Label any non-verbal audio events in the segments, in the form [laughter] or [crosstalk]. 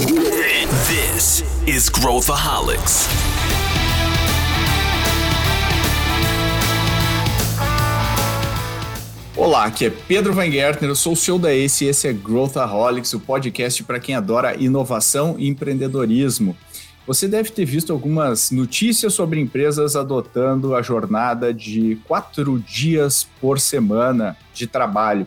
This is Growthaholics. Olá, aqui é Pedro Van Gertner, eu sou o CEO da ACE e esse é Growthaholics, o podcast para quem adora inovação e empreendedorismo. Você deve ter visto algumas notícias sobre empresas adotando a jornada de quatro dias por semana de trabalho.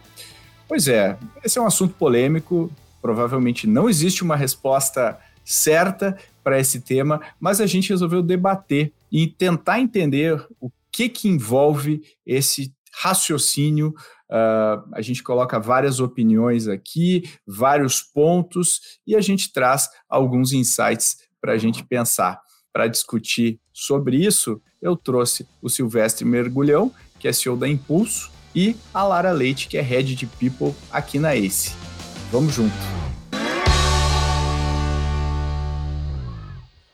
Pois é, esse é um assunto polêmico, provavelmente não existe uma resposta certa para esse tema, mas a gente resolveu debater e tentar entender o que, que envolve esse raciocínio. Uh, a gente coloca várias opiniões aqui, vários pontos, e a gente traz alguns insights para a gente pensar. Para discutir sobre isso, eu trouxe o Silvestre Mergulhão, que é CEO da Impulso, e a Lara Leite, que é Head de People aqui na ACE. Vamos junto!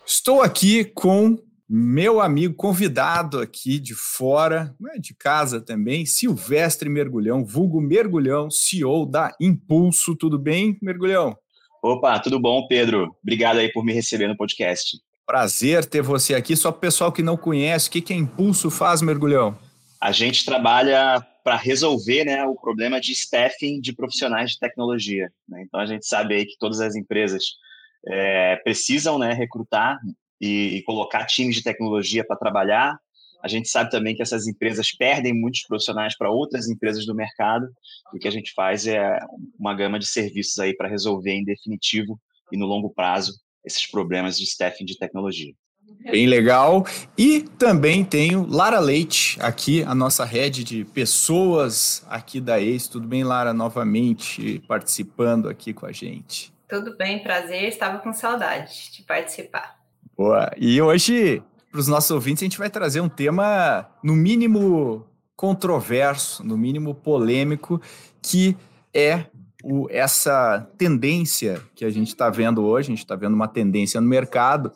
Estou aqui com meu amigo convidado aqui de fora, né, de casa também, Silvestre Mergulhão, vulgo Mergulhão, CEO da Impulso. Tudo bem, Mergulhão? Opa, tudo bom, Pedro? Obrigado aí por me receber no podcast. Prazer ter você aqui. Só para o pessoal que não conhece, o que, que a Impulso faz, Mergulhão? A gente trabalha para resolver né, o problema de staffing de profissionais de tecnologia. Né? Então, a gente sabe aí que todas as empresas é, precisam né, recrutar e, e colocar times de tecnologia para trabalhar. A gente sabe também que essas empresas perdem muitos profissionais para outras empresas do mercado. E o que a gente faz é uma gama de serviços aí para resolver em definitivo e no longo prazo esses problemas de staffing de tecnologia. Bem legal. E também tenho Lara Leite aqui, a nossa rede de pessoas aqui da ACE. Tudo bem, Lara, novamente participando aqui com a gente? Tudo bem, prazer. Estava com saudade de participar. Boa. E hoje para os nossos ouvintes, a gente vai trazer um tema, no mínimo, controverso, no mínimo polêmico, que é o, essa tendência que a gente está vendo hoje, a gente está vendo uma tendência no mercado,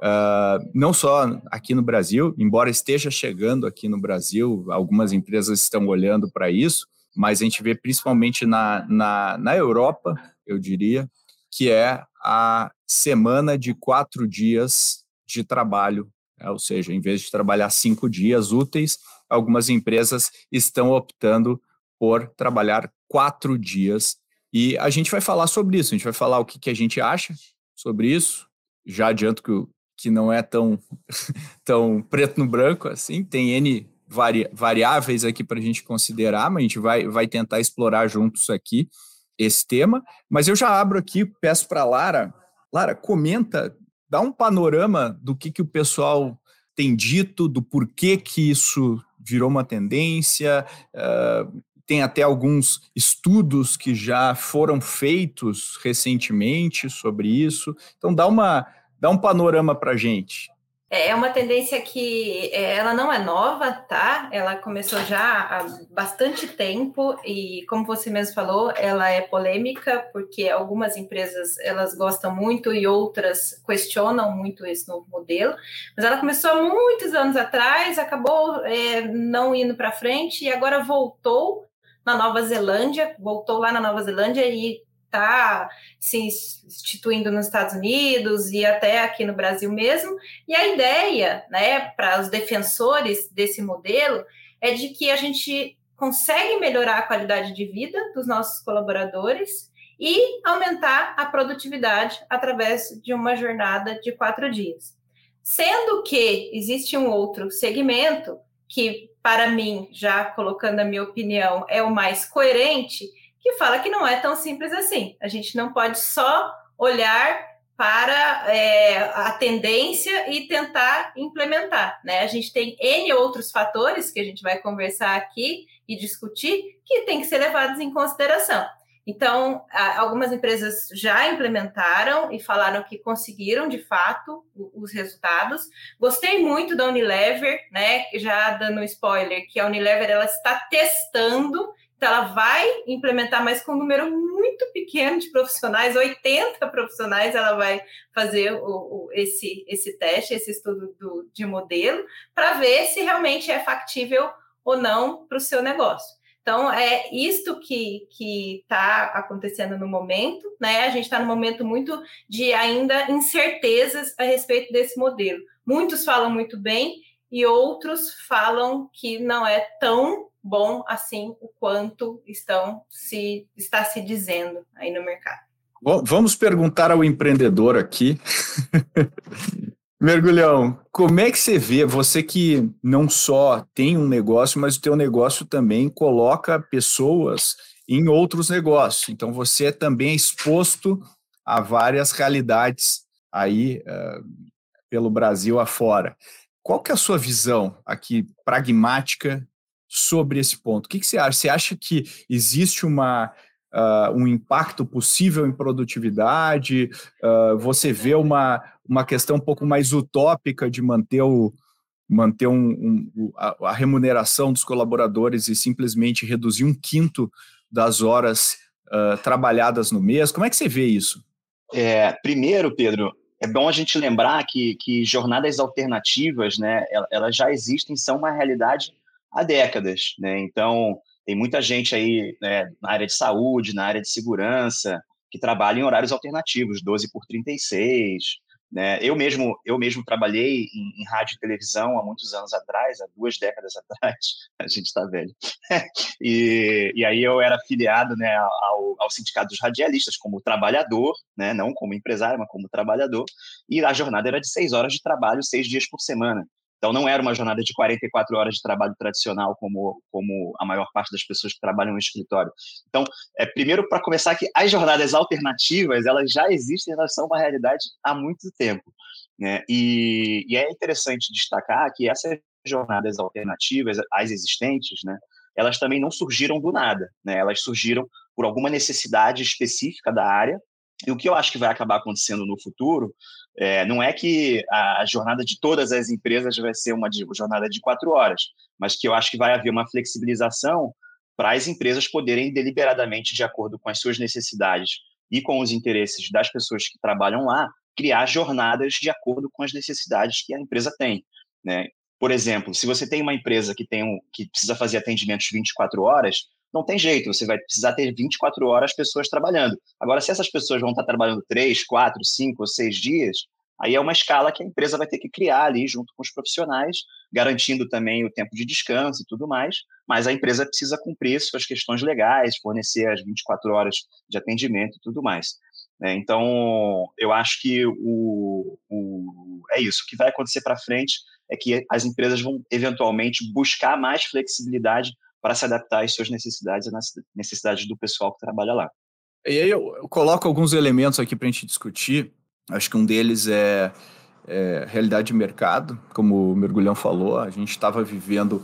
uh, não só aqui no Brasil, embora esteja chegando aqui no Brasil, algumas empresas estão olhando para isso, mas a gente vê principalmente na, na, na Europa, eu diria, que é a semana de quatro dias de trabalho é, ou seja, em vez de trabalhar cinco dias úteis, algumas empresas estão optando por trabalhar quatro dias. E a gente vai falar sobre isso, a gente vai falar o que, que a gente acha sobre isso. Já adianto que, que não é tão, [laughs] tão preto no branco assim, tem N vari, variáveis aqui para a gente considerar, mas a gente vai, vai tentar explorar juntos aqui esse tema. Mas eu já abro aqui, peço para Lara. Lara, comenta dá um panorama do que, que o pessoal tem dito, do porquê que isso virou uma tendência. Uh, tem até alguns estudos que já foram feitos recentemente sobre isso. Então, dá, uma, dá um panorama para gente. É, é uma tendência que é, ela não é nova, tá? Ela começou já há bastante tempo e, como você mesmo falou, ela é polêmica porque algumas empresas elas gostam muito e outras questionam muito esse novo modelo. Mas ela começou há muitos anos atrás, acabou é, não indo para frente e agora voltou na Nova Zelândia, voltou lá na Nova Zelândia e está se instituindo nos Estados Unidos e até aqui no Brasil mesmo. E a ideia, né, para os defensores desse modelo é de que a gente consegue melhorar a qualidade de vida dos nossos colaboradores e aumentar a produtividade através de uma jornada de quatro dias. Sendo que existe um outro segmento que, para mim, já colocando a minha opinião, é o mais coerente, que fala que não é tão simples assim. A gente não pode só olhar para é, a tendência e tentar implementar. Né? A gente tem N outros fatores que a gente vai conversar aqui e discutir que tem que ser levados em consideração. Então, algumas empresas já implementaram e falaram que conseguiram de fato os resultados. Gostei muito da Unilever, né? Já dando spoiler, que a Unilever ela está testando ela vai implementar, mas com um número muito pequeno de profissionais, 80 profissionais, ela vai fazer o, o, esse, esse teste, esse estudo do, de modelo, para ver se realmente é factível ou não para o seu negócio. Então, é isto que está acontecendo no momento, né? A gente está no momento muito de ainda incertezas a respeito desse modelo. Muitos falam muito bem e outros falam que não é tão bom assim o quanto estão se está se dizendo aí no mercado. Bom, vamos perguntar ao empreendedor aqui. [laughs] Mergulhão, como é que você vê, você que não só tem um negócio, mas o teu negócio também coloca pessoas em outros negócios. Então você é também exposto a várias realidades aí uh, pelo Brasil afora. Qual que é a sua visão aqui pragmática sobre esse ponto? O que, que você acha? Você acha que existe uma uh, um impacto possível em produtividade? Uh, você vê uma, uma questão um pouco mais utópica de manter, o, manter um, um, a, a, remuneração dos colaboradores e simplesmente reduzir um quinto das horas uh, trabalhadas no mês? Como é que você vê isso? É, primeiro, Pedro, é bom a gente lembrar que, que jornadas alternativas, né, elas já existem, são uma realidade há décadas, né? Então, tem muita gente aí né, na área de saúde, na área de segurança, que trabalha em horários alternativos, 12 por 36. Né? Eu, mesmo, eu mesmo trabalhei em, em rádio e televisão há muitos anos atrás, há duas décadas [laughs] atrás, a gente está velho. e, e aí eu era filiado né, ao, ao Sindicato dos Radialistas como trabalhador, né, não como empresário, mas como trabalhador, e a jornada era de seis horas de trabalho, seis dias por semana. Então, não era uma jornada de 44 horas de trabalho tradicional, como, como a maior parte das pessoas que trabalham no escritório. Então, é, primeiro, para começar, que as jornadas alternativas, elas já existem, elas são uma realidade há muito tempo. Né? E, e é interessante destacar que essas jornadas alternativas, as existentes, né, elas também não surgiram do nada. Né? Elas surgiram por alguma necessidade específica da área, e o que eu acho que vai acabar acontecendo no futuro é, não é que a, jornada de todas as empresas vai ser uma jornada de quatro horas, mas que eu acho que vai haver uma flexibilização para as empresas poderem deliberadamente, de acordo com as suas necessidades e com os interesses das pessoas que trabalham lá, criar jornadas de acordo com as necessidades que a empresa tem. Né? Por exemplo, se você tem uma empresa que, tem um, que precisa fazer atendimentos 24 horas, não tem jeito, você vai precisar ter 24 horas pessoas trabalhando. Agora, se essas pessoas vão estar trabalhando 3, 4, 5 ou 6 dias, aí é uma escala que a empresa vai ter que criar ali junto com os profissionais, garantindo também o tempo de descanso e tudo mais, mas a empresa precisa cumprir suas questões legais, fornecer as 24 horas de atendimento e tudo mais. É, então, eu acho que o, o, é isso. O que vai acontecer para frente é que as empresas vão eventualmente buscar mais flexibilidade para se adaptar às suas necessidades às necessidades do pessoal que trabalha lá. E aí eu, eu coloco alguns elementos aqui para a gente discutir. Acho que um deles é, é realidade de mercado, como o Mergulhão falou, a gente estava vivendo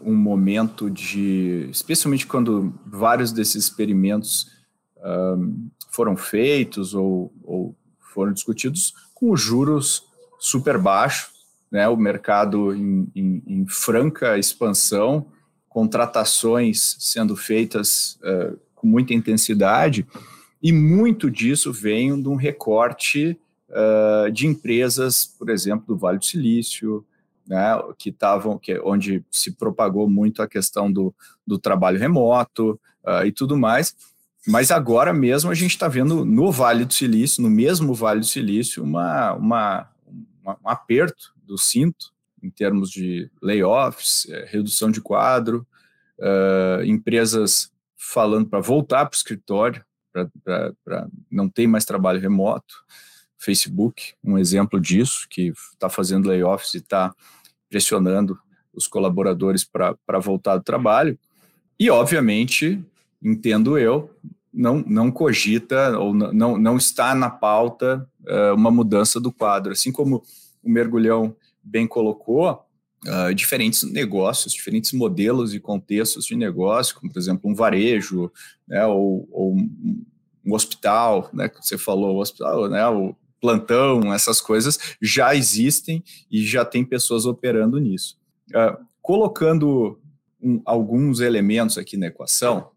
um momento de, especialmente quando vários desses experimentos um, foram feitos ou, ou, foram discutidos com os juros super baixos, né, o mercado em, em, em franca expansão, contratações sendo feitas uh, com muita intensidade, e muito disso vem de um recorte uh, de empresas, por exemplo, do Vale do Silício, né, que estavam, que, onde se propagou muito a questão do, do trabalho remoto uh, e tudo mais. Mas agora mesmo a gente está vendo no Vale do Silício, no mesmo Vale do Silício, uma, uma, uma um aperto do cinto em termos de layoffs, é, redução de quadro, uh, empresas falando para voltar para o escritório, para não ter mais trabalho remoto. Facebook, um exemplo disso, que está fazendo layoffs e está pressionando os colaboradores para voltar do trabalho. E, obviamente, entendo eu, não, não cogita ou não, não está na pauta uh, uma mudança do quadro. Assim como o Mergulhão bem colocou, uh, diferentes negócios, diferentes modelos e contextos de negócio, como, por exemplo, um varejo, né, ou, ou um hospital, né, que você falou, o hospital, né, o plantão, essas coisas já existem e já tem pessoas operando nisso. Uh, colocando um, alguns elementos aqui na equação,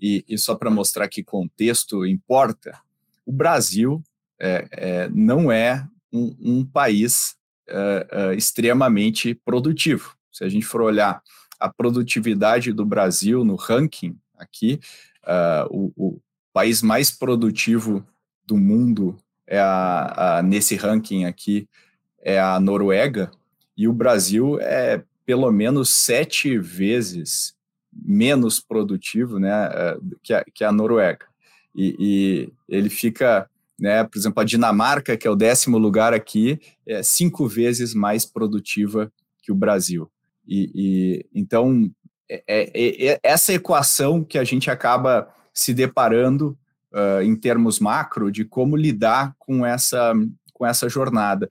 e, e só para mostrar que contexto importa, o Brasil é, é, não é um, um país uh, uh, extremamente produtivo. Se a gente for olhar a produtividade do Brasil no ranking aqui, uh, o, o, país mais produtivo do mundo é a, a, nesse ranking aqui é a Noruega, e o Brasil é pelo menos sete vezes menos produtivo né, que, a, que a Noruega. E, e, ele fica, né, por exemplo, a Dinamarca, que é o décimo lugar aqui, é cinco vezes mais produtiva que o Brasil. E, e então, é, é, é, essa equação que a gente acaba se deparando uh, em termos macro de como lidar com essa, com essa jornada.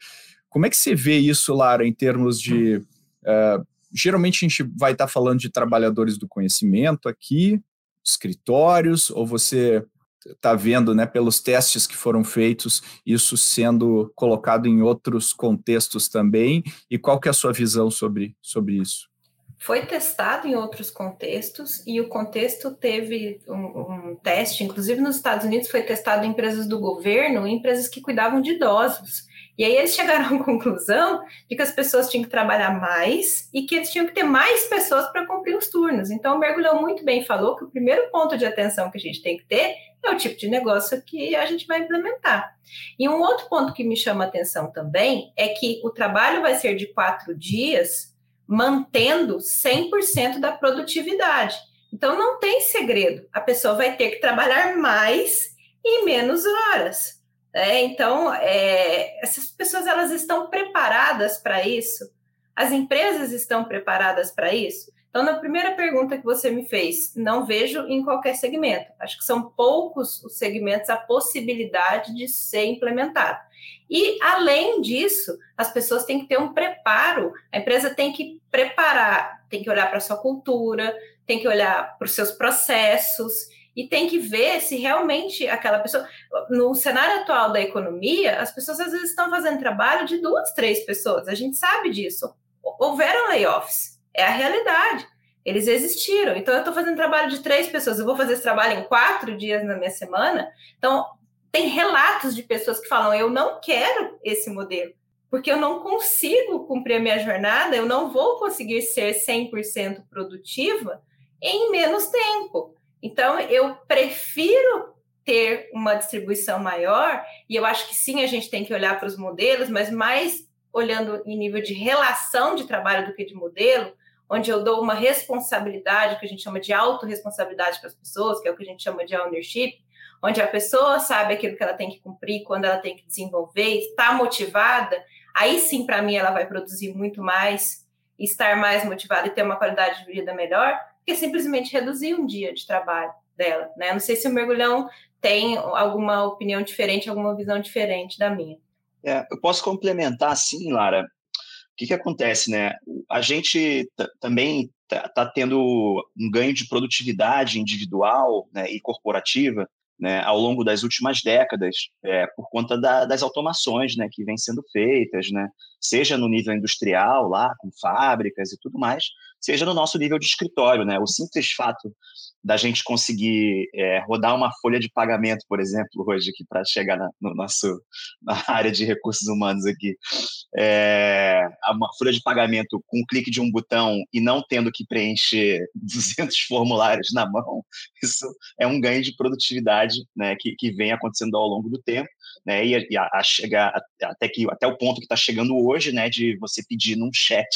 Como é que você vê isso, Lara, em termos de. Uh, geralmente a gente vai estar falando de trabalhadores do conhecimento aqui, escritórios, ou você está vendo, né, pelos testes que foram feitos, isso sendo colocado em outros contextos também? E qual que é a sua visão sobre, sobre isso? Foi testado em outros contextos e o contexto teve um, um, teste, inclusive nos Estados Unidos foi testado em empresas do governo, em empresas que cuidavam de idosos. E aí eles chegaram [laughs] à conclusão de que as pessoas tinham que trabalhar mais e que eles tinham que ter mais pessoas para cumprir os turnos. Então o Mergulhão muito bem falou que o primeiro ponto de atenção que a gente tem que ter é o tipo de negócio que a gente vai implementar. E um outro ponto que me chama atenção também é que o trabalho vai ser de quatro dias mantendo 100% da produtividade. Então, não tem segredo. A pessoa vai ter que trabalhar mais e menos horas. Né? Então, é, essas pessoas elas estão preparadas para isso. As empresas estão preparadas para isso. Então, na primeira pergunta que você me fez, não vejo em qualquer segmento. Acho que são poucos os segmentos a possibilidade de ser implementado. E, além disso, as pessoas têm que ter um preparo, a empresa tem que preparar, tem que olhar para a sua cultura, tem que olhar para os seus processos e tem que ver se realmente aquela pessoa. No cenário atual da economia, as pessoas às vezes estão fazendo trabalho de duas, três pessoas, a gente sabe disso. Houveram layoffs, é a realidade. Eles existiram. Então, eu estou fazendo trabalho de três pessoas, eu vou fazer esse trabalho em quatro dias na minha semana. Então, tem relatos de pessoas que falam: eu não quero esse modelo, porque eu não consigo cumprir a minha jornada, eu não vou conseguir ser 100% produtiva em menos tempo. Então, eu prefiro ter uma distribuição maior, e eu acho que sim, a gente tem que olhar para os modelos, mas mais olhando em nível de relação de trabalho do que de modelo, onde eu dou uma responsabilidade, que a gente chama de autorresponsabilidade para as pessoas, que é o que a gente chama de ownership, onde a pessoa sabe aquilo que ela tem que cumprir, quando ela tem que desenvolver, está motivada, aí sim, para mim, ela vai produzir muito mais, estar mais motivada e ter uma qualidade de vida melhor, que simplesmente reduzir um dia de trabalho dela, né? Não sei se o mergulhão tem alguma opinião diferente, alguma visão diferente da minha. É, eu posso complementar, sim, Lara. O que, que acontece, né? A gente também está tá tendo um ganho de produtividade individual né, e corporativa né, ao longo das últimas décadas, é, por conta da, das automações né, que vêm sendo feitas, né, seja no nível industrial, lá com fábricas e tudo mais, seja no nosso nível de escritório. Né, o simples fato da gente conseguir é, rodar uma folha de pagamento, por exemplo, hoje aqui para chegar na, no nosso [laughs] na área de recursos humanos aqui, é, uma folha de pagamento com um clique de um botão e não tendo que preencher [laughs] 200 formulários na mão, isso é um ganho de produtividade, né, que, que vem acontecendo ao longo do tempo, né, e, a, a chegar até que até o ponto que está chegando hoje, né, de você pedir num chat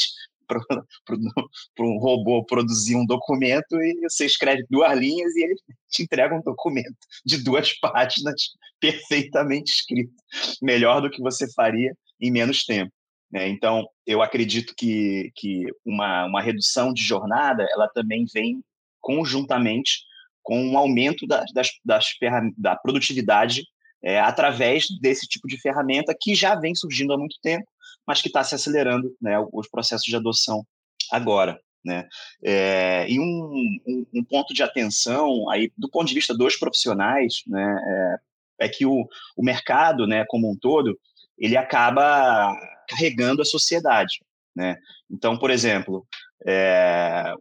para [laughs] um robô produzir um documento e você escreve duas linhas e ele te entrega um documento de duas [laughs] páginas perfeitamente escrito, melhor do que você faria em menos tempo. Né? Então, eu acredito que, que uma, uma redução de jornada ela também vem conjuntamente com um aumento das, das, das da produtividade é, através desse tipo de ferramenta que já vem surgindo há muito tempo mas que está se acelerando né, os processos de adoção agora. Né? É, e um, um, um, ponto de atenção, aí, do ponto de vista dos profissionais, né, é, é que o, o mercado né, como um todo ele acaba carregando a sociedade. Né? Então, por exemplo, é,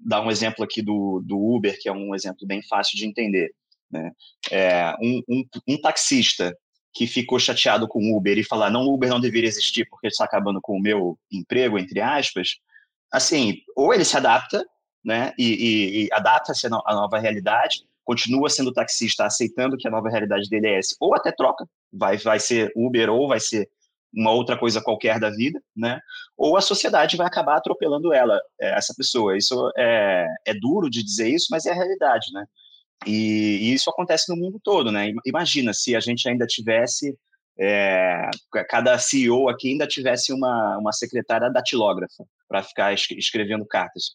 dar um exemplo aqui do, do Uber, que é um exemplo bem fácil de entender. Né? É, um, um, um taxista que ficou chateado com o Uber e falar não, o Uber não deveria existir porque está acabando com o meu emprego, entre aspas, assim, ou ele se adapta, né, e, e, e adapta-se à nova realidade, continua sendo taxista, aceitando que a nova realidade dele é essa, ou até troca, vai, vai ser Uber ou vai ser uma outra coisa qualquer da vida, né? Ou a sociedade vai acabar atropelando ela, é, essa pessoa. Isso é, é duro de dizer isso, mas é a realidade, né? E, e isso acontece no mundo todo, né? Imagina se a gente ainda tivesse é, cada CEO aqui ainda tivesse uma, uma secretária datilógrafa para ficar escrevendo cartas.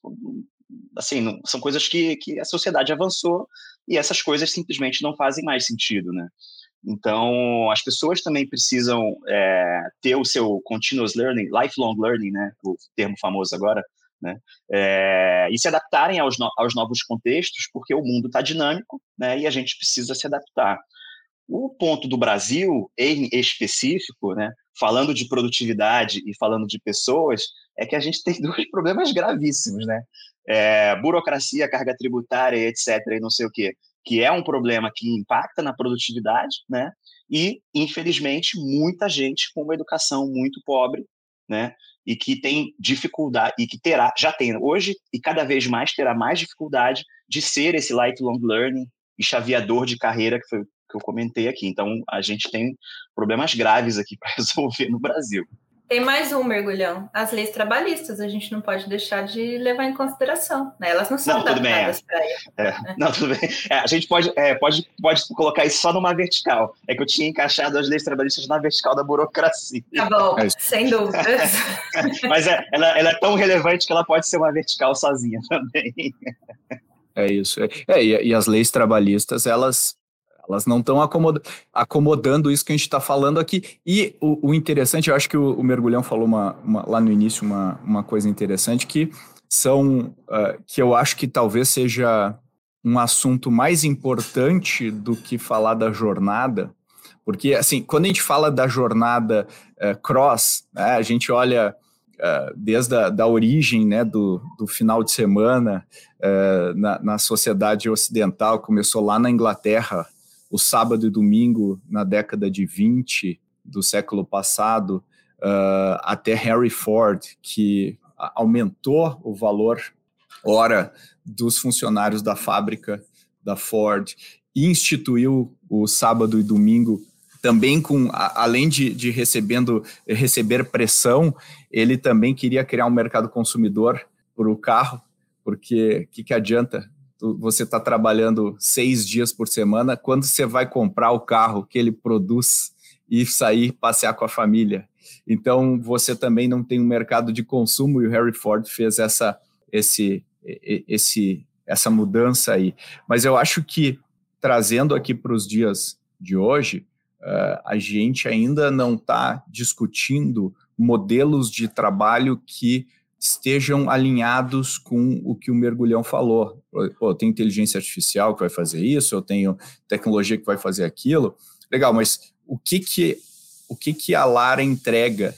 Assim, não, são coisas que, que a sociedade avançou e essas coisas simplesmente não fazem mais sentido, né? Então, as pessoas também precisam é, ter o seu continuous learning, lifelong learning, né, o termo famoso agora, né, é, e se adaptarem aos, no, aos novos contextos, porque o mundo está dinâmico, né, e a gente precisa se adaptar. O ponto do Brasil, em específico, né, falando de produtividade e falando de pessoas, é que a gente tem [laughs] dois problemas gravíssimos, né? É, burocracia, carga tributária, etc., e não sei o quê que é um problema que impacta na produtividade, né? E, infelizmente, muita gente com uma educação muito pobre, né? E que tem dificuldade, e que terá, já tem hoje, e cada vez mais terá mais dificuldade de ser esse lifelong learning e chaveador de carreira que foi que eu comentei aqui. Então, a gente tem problemas graves aqui [laughs] para resolver no Brasil. Tem mais um mergulhão. As leis trabalhistas, a gente não pode deixar de levar em consideração. Né? Elas não são não, adaptadas para isso. É. Não, tudo bem. É, a gente pode, é, pode, pode colocar isso só numa vertical. É que eu tinha encaixado as leis trabalhistas na vertical da burocracia. Tá bom, é sem dúvidas. [laughs] Mas é, ela, ela, é tão relevante que ela pode ser uma vertical sozinha também. É isso. É, e, e as leis trabalhistas, elas elas não estão acomod acomodando isso que a gente está falando aqui. E o, o, interessante, eu acho que o, o Mergulhão falou uma, uma, lá no início uma, uma coisa interessante, que são uh, que eu acho que talvez seja um assunto mais importante do que falar da jornada, porque assim, quando a gente fala da jornada uh, cross, né, a gente olha uh, desde a da origem né, do, do final de semana na, na sociedade ocidental, começou lá na Inglaterra, o sábado e domingo na década de 20 do século passado, uh, até Harry Ford, que aumentou o valor hora dos funcionários da fábrica da Ford e instituiu o sábado e domingo também com além de, de recebendo receber pressão, ele também queria criar um mercado consumidor para o carro, porque que, que adianta você está trabalhando seis dias por semana, quando você vai comprar o carro que ele produz e sair passear com a família? Então, você também não tem um mercado de consumo e o Harry Ford fez essa, esse, esse, essa mudança aí. Mas eu acho que, trazendo aqui para os dias de hoje, uh, a gente ainda não está discutindo modelos de trabalho que estejam alinhados com o que o mergulhão falou. Pô, tem inteligência artificial que vai fazer isso, eu tenho tecnologia que vai fazer aquilo. Legal, mas o que que o que que a Lara entrega?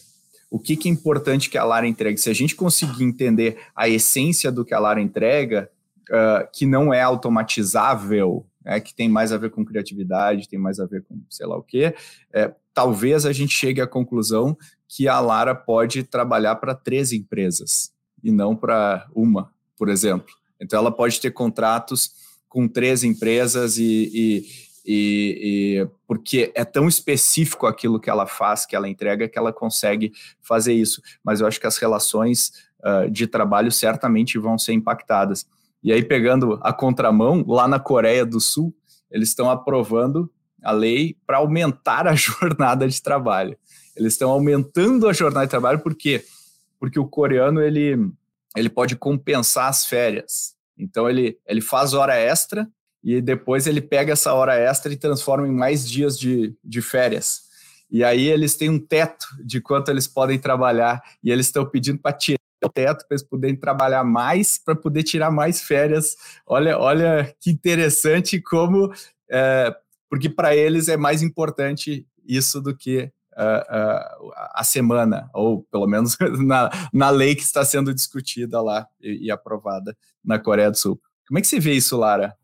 O que que é importante que a Lara entregue? Se a gente conseguir entender a essência do que a Lara entrega, uh, que não é automatizável, né, que tem mais a ver com criatividade, tem mais a ver com sei lá o quê, é, talvez a gente chegue à conclusão que a Lara pode trabalhar para três empresas e não para uma, por exemplo. Então, ela pode ter contratos com três empresas e, e, e, e, porque é tão específico aquilo que ela faz, que ela entrega, que ela consegue fazer isso. Mas eu acho que as relações uh, de trabalho certamente vão ser impactadas. E aí, pegando a contramão, lá na Coreia do Sul, eles estão aprovando a lei para aumentar a [laughs] jornada de trabalho. Eles estão aumentando a jornada de trabalho, por quê? Porque o coreano ele, ele pode compensar as férias. Então ele, ele faz hora extra e depois ele pega essa hora extra e transforma em mais dias de, de férias. E aí eles têm um teto de quanto eles podem trabalhar e eles estão pedindo para tirar o teto para eles poderem trabalhar mais, para poder tirar mais férias. Olha, olha que interessante como é, porque para eles é mais importante isso do que uh, uh, a semana, ou pelo menos [laughs] na, na lei que está sendo discutida lá e, e aprovada na Coreia do Sul. Como é que você vê isso, Lara?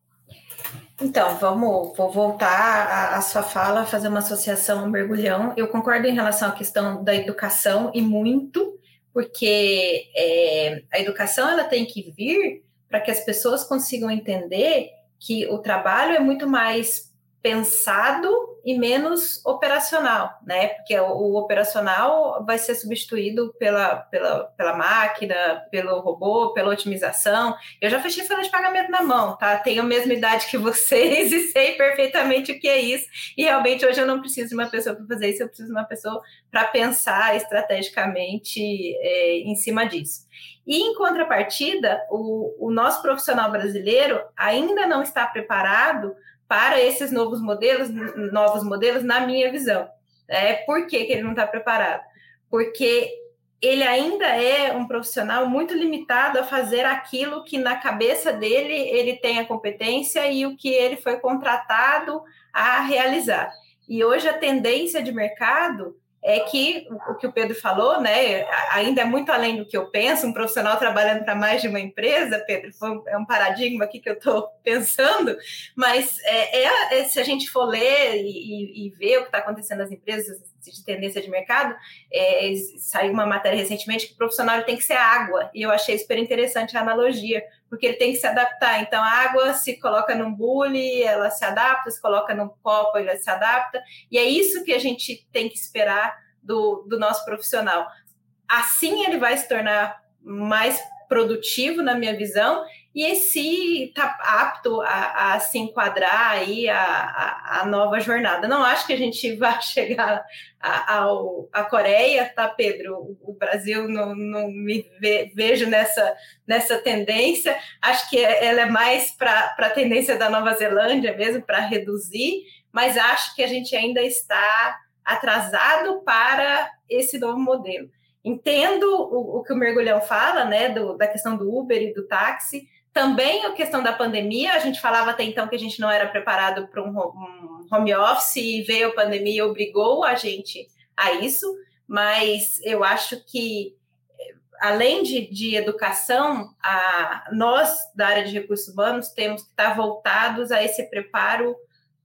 Então, vamos, vou voltar à, sua fala, fazer uma associação, um mergulhão. Eu concordo em relação à questão da educação e muito, porque é, a educação ela tem que vir para que as pessoas consigam entender que o trabalho é muito mais pensado e menos operacional, né? Porque o, operacional vai ser substituído pela, pela, pela máquina, pelo robô, pela otimização. Eu já fechei folha de pagamento na mão, tá? Tenho a mesma idade que vocês [laughs] e sei perfeitamente o que é isso. E realmente hoje eu não preciso de uma pessoa para fazer isso, eu preciso de uma pessoa para pensar estrategicamente é, em cima disso. E em contrapartida, o, o nosso profissional brasileiro ainda não está preparado para esses novos modelos, novos modelos, na minha visão. É, por que, que ele não está preparado? Porque ele ainda é um profissional muito limitado a fazer aquilo que na cabeça dele ele tem a competência e o que ele foi contratado a realizar. E hoje a tendência de mercado é que o que o Pedro falou, né, ainda é muito além do que eu penso, um profissional trabalhando para mais de uma empresa, Pedro, é um paradigma aqui que eu estou [laughs] pensando, mas é, é, é, se a gente for ler e, e ver o que está acontecendo nas empresas de tendência de mercado, é, saiu uma matéria recentemente que o profissional tem que ser água, e eu achei super interessante a analogia, porque ele tem que se adaptar. Então, a água se coloca num bule, ela se adapta, se coloca num copo, ele se adapta. E é isso que a gente tem que esperar do, do nosso profissional. Assim, ele vai se tornar mais produtivo, na minha visão, e se está apto a, a, se enquadrar aí a, a, a, nova jornada. Não acho que a gente [laughs] vai chegar à Coreia, tá, Pedro? O, Brasil não, não me ve, vejo nessa, nessa tendência. Acho que ela é mais para a tendência da Nova Zelândia mesmo, para reduzir, mas acho que a gente ainda está atrasado para esse novo modelo. Entendo o, o que o mergulhão fala, né, do, da questão do Uber e do táxi, também a questão da pandemia, a gente falava até então que a gente não era preparado para um home office e veio a pandemia e obrigou a gente a isso, mas eu acho que além de, de educação, a, nós da área de recursos humanos temos que estar voltados a esse preparo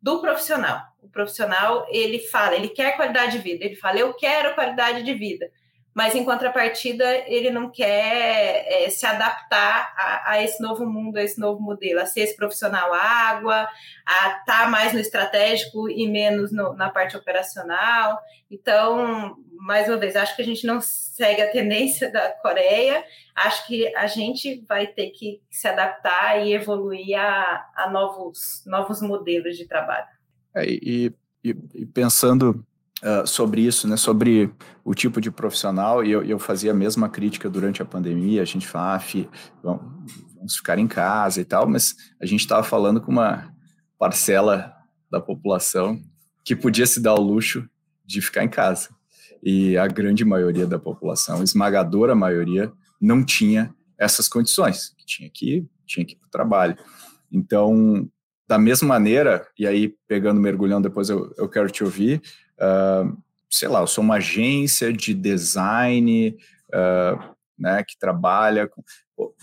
do profissional. O profissional, ele fala, ele quer qualidade de vida, ele fala, eu quero qualidade de vida mas em contrapartida ele não quer é, se adaptar a, a, esse novo mundo, a esse novo modelo, a ser esse profissional água, a estar tá mais no estratégico e menos no, na parte operacional. Então, mais uma vez, acho que a gente não segue a tendência [laughs] da Coreia, acho que a gente vai ter que se adaptar e evoluir a, a novos, novos modelos de trabalho. É, e, e, e pensando uh, sobre isso, né, sobre o tipo de profissional, e eu, eu, fazia a mesma crítica durante a pandemia, a gente fala, ah, fi, vamos ficar em casa e tal, mas a gente estava falando com uma parcela da população que podia se dar o luxo de ficar em casa. E a grande maioria da população, esmagadora maioria, não tinha essas condições, tinha que tinha que ir para o trabalho. Então, da mesma maneira, e aí pegando mergulhão, depois eu, eu quero te ouvir, uh, sei lá, eu sou uma agência de design, uh, né, que trabalha com,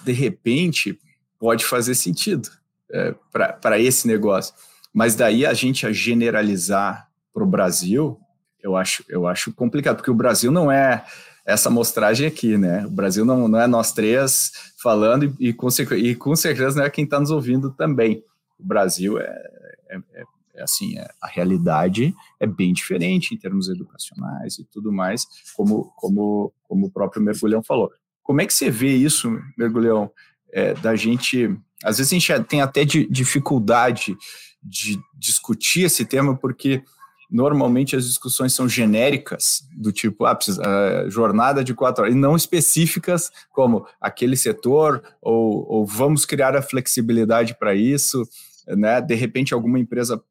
de repente pode fazer sentido é, para esse negócio, mas daí a gente a generalizar para o Brasil, eu acho, eu acho complicado, porque o Brasil não é essa amostragem aqui, né? O Brasil não, não é nós três falando e, e, com, e com certeza não é quem está nos ouvindo também. O Brasil é, é, é é assim, é, a realidade é bem diferente em termos educacionais e tudo mais, como, como, como o próprio Mergulhão falou. Como é que você vê isso, Mergulhão, é, da gente... Às vezes a gente tem até de, dificuldade de discutir esse tema, porque normalmente as discussões são genéricas, do tipo, ah, precisa, uh, jornada de quatro horas, e não específicas como aquele setor, ou, ou vamos criar a flexibilidade para isso, né? De repente alguma empresa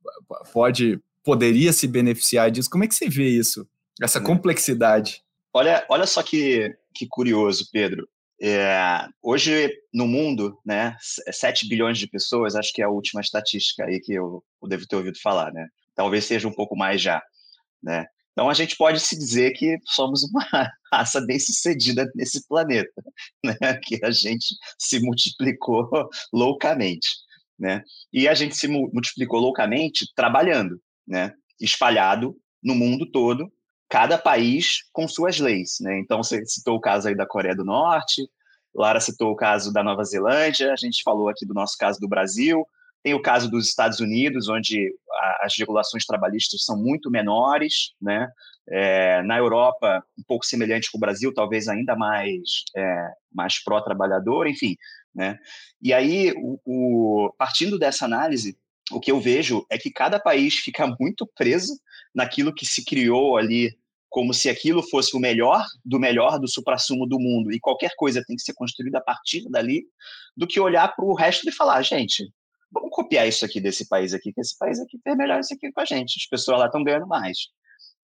pode poderia se beneficiar disso. Como é que você vê isso? Essa né. complexidade? Olha, olha só que, que curioso, Pedro. É, hoje no mundo, né, 7 bilhões de pessoas, acho que é a última estatística aí que eu, eu devo ter ouvido falar, né? Talvez seja um pouco mais já, né? Então a gente pode se dizer que somos uma [laughs] raça bem sucedida nesse planeta, [laughs] né? Que a gente se multiplicou loucamente né? E a gente se multiplicou loucamente trabalhando, né? Espalhado no mundo todo, cada país com suas leis, né? Então você citou o caso aí da Coreia do Norte, Lara citou o caso da Nova Zelândia, a gente falou aqui do nosso caso do Brasil, tem o caso dos Estados Unidos, onde as regulações trabalhistas são muito menores, né? É, na Europa, um pouco semelhante com o Brasil, talvez ainda mais, é, mais pró-trabalhador, enfim. Né? E aí, o, o, partindo dessa análise, o que eu vejo é que cada país fica muito preso naquilo que se criou ali, como se aquilo fosse o melhor do melhor do suprassumo do mundo, e qualquer coisa tem que ser construída a partir dali, do que olhar para o resto e falar, gente, vamos copiar isso aqui desse país aqui, que esse país aqui tem melhor isso aqui com a gente, as pessoas lá estão ganhando mais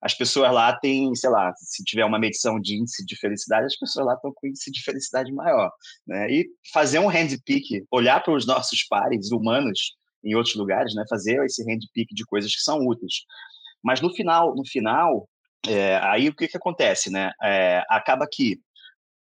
as pessoas lá têm, sei lá, se tiver uma medição de índice de felicidade, as pessoas lá estão com índice de felicidade maior. Né? E fazer um handpick, olhar para os nossos pares humanos em outros lugares, né? fazer esse handpick de coisas que são úteis. Mas no final, no final, é, aí o que, que acontece? Né? É, acaba que,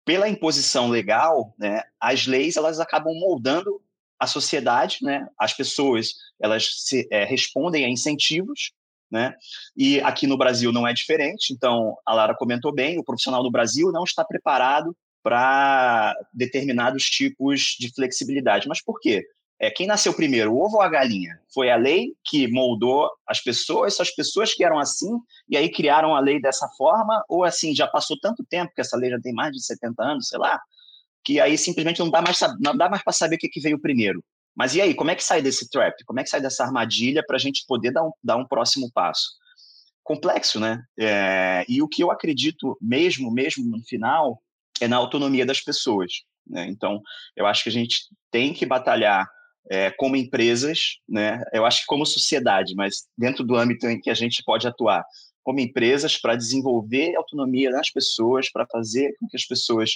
pela imposição legal, né, as leis elas acabam moldando a sociedade, né? as pessoas elas se, é, respondem a incentivos né? E aqui no Brasil não é diferente, então a Lara comentou bem, o profissional no Brasil não está preparado para determinados tipos de flexibilidade. Mas por quê? É, quem nasceu primeiro, o ovo ou a galinha? Foi a lei que moldou as pessoas, essas pessoas que eram assim, e aí criaram a lei dessa forma, ou assim, já passou tanto tempo, que essa lei já tem mais de 70 anos, sei lá, que aí simplesmente não dá mais, não dá mais para saber o que, que veio primeiro. Mas e aí, como é que sai desse trap? Como é que sai dessa armadilha para a gente poder dar um, dar um próximo passo? Complexo, né? É, e o que eu acredito mesmo, mesmo no final, é na autonomia das pessoas. Né? Então, eu acho que a gente tem que batalhar é, como empresas, né? Eu acho que como sociedade, mas dentro do âmbito em que a gente pode atuar, como empresas para desenvolver autonomia nas pessoas, para fazer com que as pessoas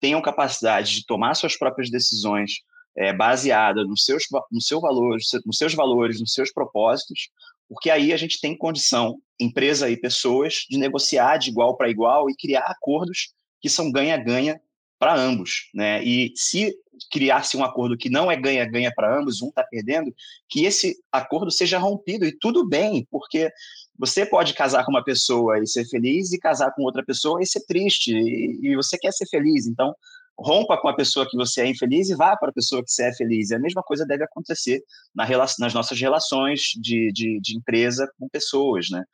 tenham capacidade de tomar suas próprias decisões, é, baseada nos seus, no seu valor, nos seus valores, nos seus propósitos, porque aí a gente tem condição, empresa e pessoas, de negociar de igual para igual e criar acordos que são ganha-ganha para ambos, né? E se criar-se um acordo que não é ganha-ganha para ambos, um está perdendo, que esse acordo seja rompido e tudo bem, porque você pode casar com uma pessoa e ser feliz e casar com outra pessoa e ser triste e, e você quer ser feliz, então rompa com a pessoa que você é infeliz e vá para a pessoa que você é feliz. E a mesma coisa deve acontecer na nas nossas relações de, de, de, empresa com pessoas, né?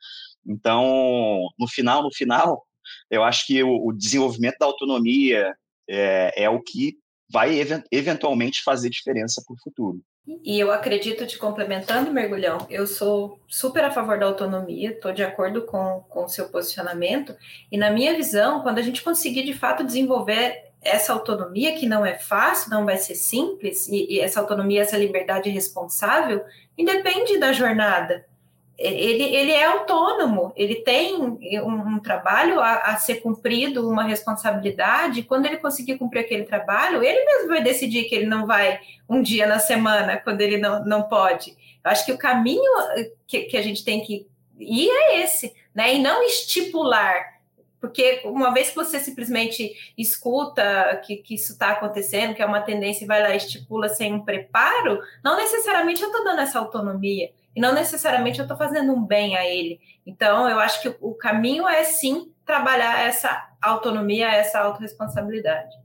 Então, no final, no final, eu acho que o, o desenvolvimento da autonomia é, é o que vai eventualmente fazer diferença para o futuro. E eu acredito, te complementando, Mergulhão, eu sou super a favor da autonomia, estou de acordo com o seu posicionamento, e na minha visão, quando a gente conseguir de fato desenvolver essa autonomia que não é fácil, não vai ser simples, e, e essa autonomia, essa liberdade responsável, independe da jornada. Ele, ele é autônomo, ele tem um, um trabalho a, a, ser cumprido, uma responsabilidade. Quando ele conseguir cumprir aquele trabalho, ele mesmo vai decidir que ele não vai um dia na semana, quando ele não, não pode. Eu acho que o caminho que, que a gente tem que ir é esse, né? E não estipular porque uma vez que você simplesmente escuta que, que isso está acontecendo, que é uma tendência e vai lá e estipula sem um preparo, não necessariamente eu estou dando essa autonomia. E não necessariamente eu estou fazendo um bem a ele. Então, eu acho que o, caminho é sim trabalhar essa autonomia, essa autorresponsabilidade.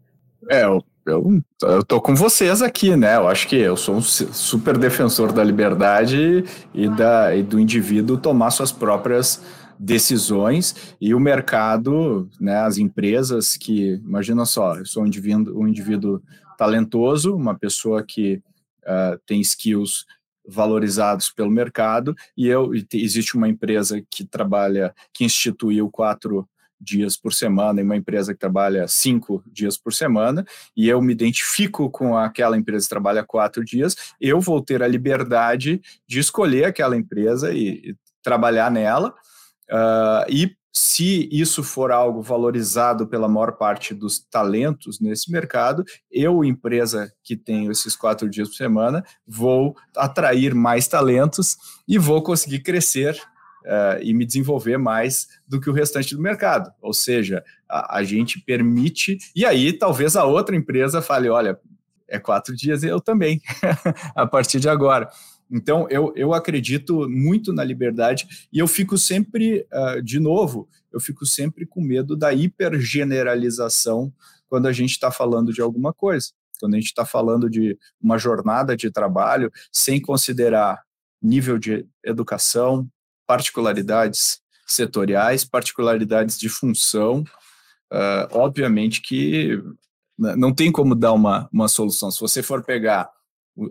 É, eu, eu, eu tô com vocês aqui, né? Eu acho que eu sou um super defensor da liberdade e, da, e do indivíduo tomar suas próprias decisões e o mercado, né, as empresas que, imagina só, eu sou um indivíduo, um indivíduo talentoso, uma pessoa que uh, tem skills valorizados pelo mercado e eu existe uma empresa que trabalha, que instituiu quatro dias por semana e uma empresa que trabalha cinco dias por semana, e eu me identifico com aquela empresa que trabalha quatro dias, eu vou ter a liberdade de escolher aquela empresa e, e trabalhar nela, Uh, e se isso for algo valorizado pela maior parte dos talentos nesse mercado, eu, empresa que tenho esses quatro dias por semana, vou atrair mais talentos e vou conseguir crescer uh, e me desenvolver mais do que o restante do mercado. Ou seja, a, a gente permite, e aí talvez a outra empresa fale: olha, é quatro dias e eu também, [laughs] a partir de agora. Então, eu, eu acredito muito na liberdade e eu fico sempre, uh, de novo, eu fico sempre com medo da hipergeneralização quando a gente está falando de alguma coisa. Quando a gente está falando de uma jornada de trabalho, sem considerar nível de educação, particularidades setoriais, particularidades de função, uh, obviamente que não tem como dar uma, uma solução. Se você for pegar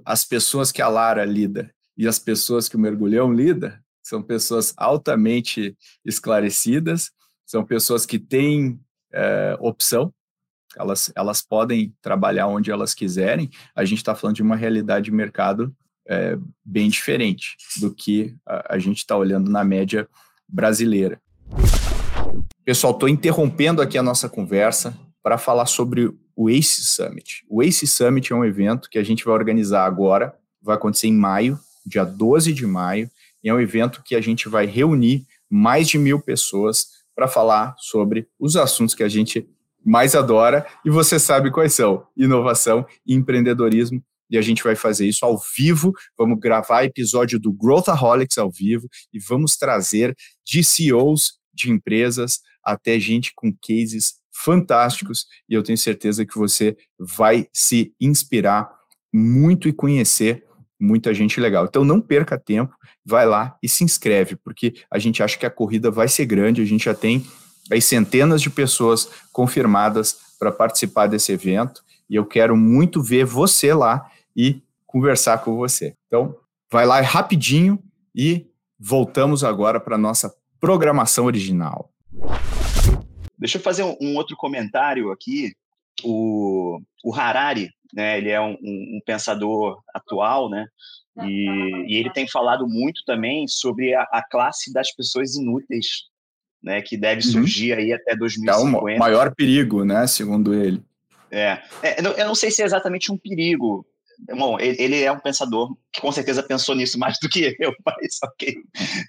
as pessoas que a Lara lida e as pessoas que o Mergulhão lida, são pessoas altamente esclarecidas, são pessoas que têm é, opção, elas, elas podem trabalhar onde elas quiserem. A gente está falando de uma realidade de mercado é, bem diferente do que a, a gente está olhando na média brasileira. Pessoal, estou interrompendo aqui a nossa conversa para falar sobre o ACE Summit. O ACE Summit é um evento que a gente vai organizar agora, vai acontecer em maio, dia 12 de maio, e é um evento que a gente vai reunir mais de mil pessoas para falar sobre os assuntos que a gente mais adora, e você sabe quais são: inovação e empreendedorismo. E a gente vai fazer isso ao vivo. Vamos gravar episódio do Growthaholics ao vivo e vamos trazer de CEOs de empresas até gente com cases fantásticos e eu tenho certeza que você vai se inspirar muito e conhecer muita gente legal. Então não perca tempo, vai lá e se inscreve, porque a gente acha que a corrida vai ser grande, a gente já tem aí centenas de pessoas confirmadas para participar desse evento e eu quero muito ver você lá e conversar com você. Então, vai lá rapidinho e voltamos agora para nossa programação original. Deixa eu fazer um, um outro comentário aqui. O, o Harari, né, ele é um, um, um pensador atual, né, e, e, ele tem falado muito também sobre a, a classe das pessoas inúteis, né, que deve uhum. surgir aí até 2050. É o maior perigo, né, segundo ele. É, é eu não sei se é exatamente um perigo, Bom, ele é um pensador que com certeza pensou nisso [laughs] mais do que eu, mas ok.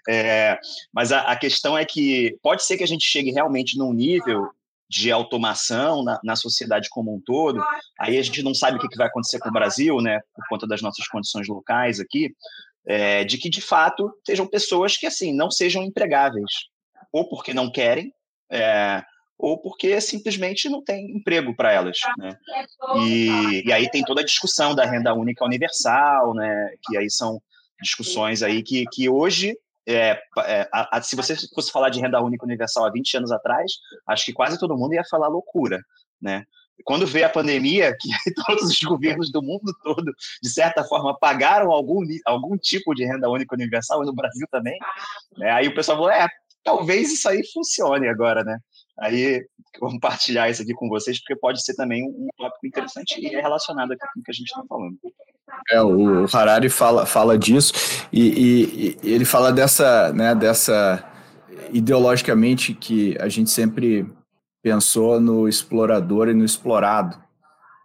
É, mas a, a, questão é que pode ser que a gente chegue realmente num nível de automação na, na sociedade como um todo. Aí a gente não sabe o que, que vai acontecer com o Brasil, né, por conta das nossas condições locais aqui, é, de que de fato sejam pessoas que assim não sejam empregáveis, ou porque não querem, é, ou porque simplesmente não tem emprego para elas. Né? E, e, aí tem toda a discussão da renda única universal, né? que aí são discussões aí que, que hoje, é, é, a, a, se você fosse falar de renda única universal há 20 anos atrás, acho que quase todo mundo ia falar loucura. Né? Quando veio a pandemia, que [laughs] todos os governos do mundo todo, de certa forma, pagaram algum, algum tipo de renda única universal, no Brasil também, né? aí o pessoal falou, é, talvez isso aí funcione agora, né? Aí, [laughs] compartilhar isso aqui com vocês, porque pode ser também um tópico interessante e é relacionado com o que a gente está falando. É, o Harari fala, fala disso e, e, e, ele fala dessa, né, dessa ideologicamente que a gente sempre pensou no explorador e no explorado,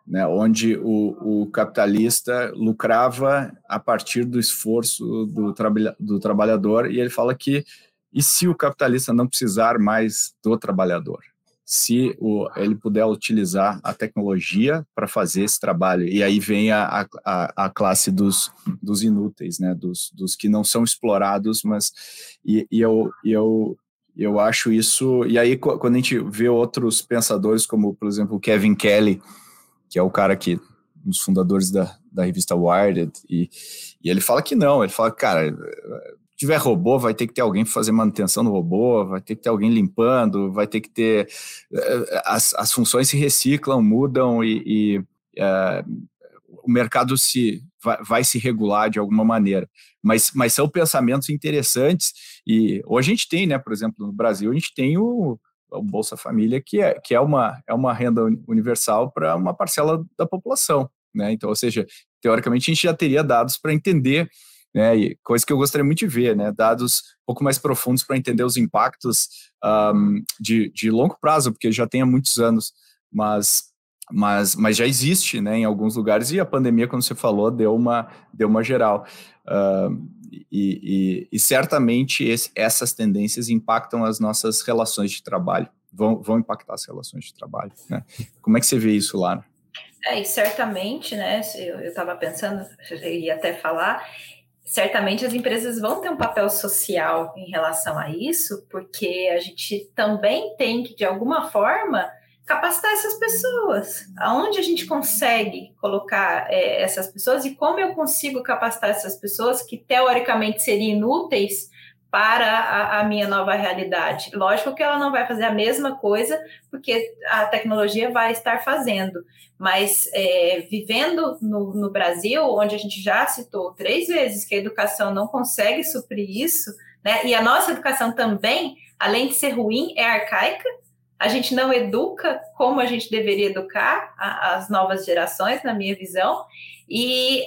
né, onde o, o capitalista lucrava a partir do esforço do, trabalha, do trabalhador e ele fala que e se o capitalista não precisar mais do trabalhador? Se o, ele puder utilizar a tecnologia para fazer esse trabalho. E aí vem a, a, a classe dos, dos inúteis, né? dos, dos que não são explorados, mas. E, e eu, eu, eu acho isso. E aí, quando a gente vê outros pensadores, como, por exemplo, o Kevin Kelly, que é o cara que um dos fundadores da, da revista Wired, e, e ele fala que não, ele fala, cara, tiver robô, vai ter que ter alguém para fazer manutenção do robô, vai ter que ter alguém limpando, vai ter que ter. Eh, as, as funções se reciclam, mudam e, e uh, o mercado se vai, vai, se regular de alguma maneira. Mas, mas são pensamentos interessantes e hoje a gente tem, né, por exemplo, no Brasil, a gente tem o, o Bolsa Família, que é, que é, uma, é uma renda universal para uma parcela da população. Né? Então, ou seja, teoricamente a gente já teria dados para entender né? E coisa que eu gostaria muito de ver, né? Dados um pouco mais profundos para entender os impactos um, de, de longo prazo, porque já tem há muitos anos, mas mas, mas já existe, né, em alguns lugares e a pandemia, como você falou, deu uma deu uma geral. E, e, e, certamente esse, essas tendências impactam as nossas relações de trabalho, vão, vão impactar as relações de trabalho. Né? Como é que você vê isso, Lara? É, e certamente, né, eu estava pensando, ia até falar, certamente as empresas vão ter um papel social em relação a isso, porque a gente também tem que, de alguma forma, capacitar essas pessoas. Aonde a gente consegue colocar é, essas pessoas e como eu consigo capacitar essas pessoas que teoricamente seriam inúteis para a, a, minha nova realidade. Lógico que ela não vai fazer a mesma coisa, porque a tecnologia vai estar fazendo, mas é, vivendo no, no, Brasil, onde a gente já citou três vezes que a educação não consegue suprir isso, né, e a nossa educação também, além de ser ruim, é arcaica, a gente não educa como a gente deveria educar as novas gerações, na minha visão, e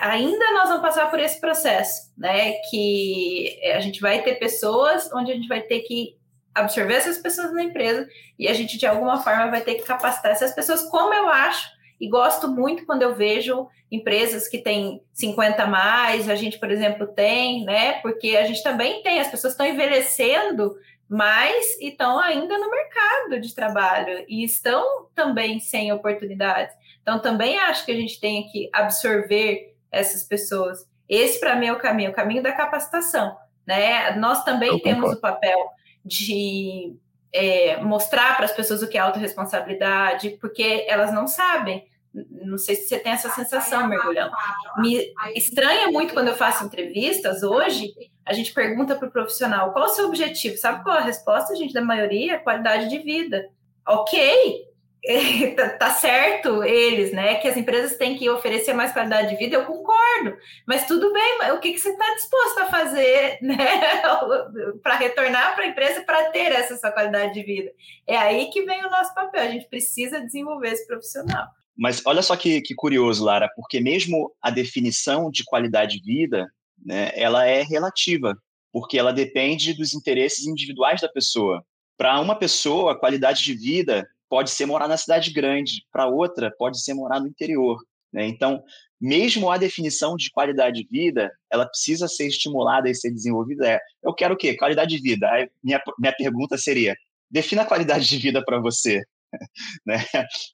ainda nós vamos passar por esse processo, né? Que a gente vai ter pessoas onde a gente vai ter que absorver essas pessoas na empresa e a gente de alguma forma vai ter que capacitar essas pessoas, como eu acho e gosto muito quando eu vejo empresas que têm 50 a mais, a gente, por exemplo, tem, né? Porque a gente também tem, as pessoas estão envelhecendo mais e estão ainda no mercado de trabalho e estão também sem oportunidades. Então, também acho que a gente tem que absorver essas pessoas. Esse, para mim, é o caminho, o caminho da capacitação. Né? Nós também Eu temos concordo. o papel de é, mostrar para as pessoas o que é autorresponsabilidade, porque elas não sabem. Não sei se você tem essa sensação, mergulhão. Me estranha muito quando eu faço entrevistas hoje, a gente pergunta para o profissional qual o seu objetivo. Sabe qual é a resposta, gente, da maioria? Qualidade de vida. Ok, [laughs] tá, tá, certo eles, né? Que as empresas têm que oferecer mais qualidade de vida, eu concordo. Mas tudo bem, o que, que você está disposto a fazer, [laughs] né? [laughs] para retornar para a empresa para ter essa sua qualidade de vida? É aí que vem o nosso papel. A gente precisa desenvolver esse profissional. Mas olha só que, que curioso, Lara, porque mesmo a definição de qualidade de vida, né, ela é relativa, porque ela depende dos interesses individuais da pessoa. Para uma pessoa, a qualidade de vida pode ser morar na cidade grande, para outra pode ser morar no interior. Né? Então, mesmo a definição de qualidade de vida, ela precisa ser estimulada e ser desenvolvida. É, eu quero o quê? Qualidade de vida. Aí minha, minha pergunta seria, defina a qualidade de vida para você. [laughs] né?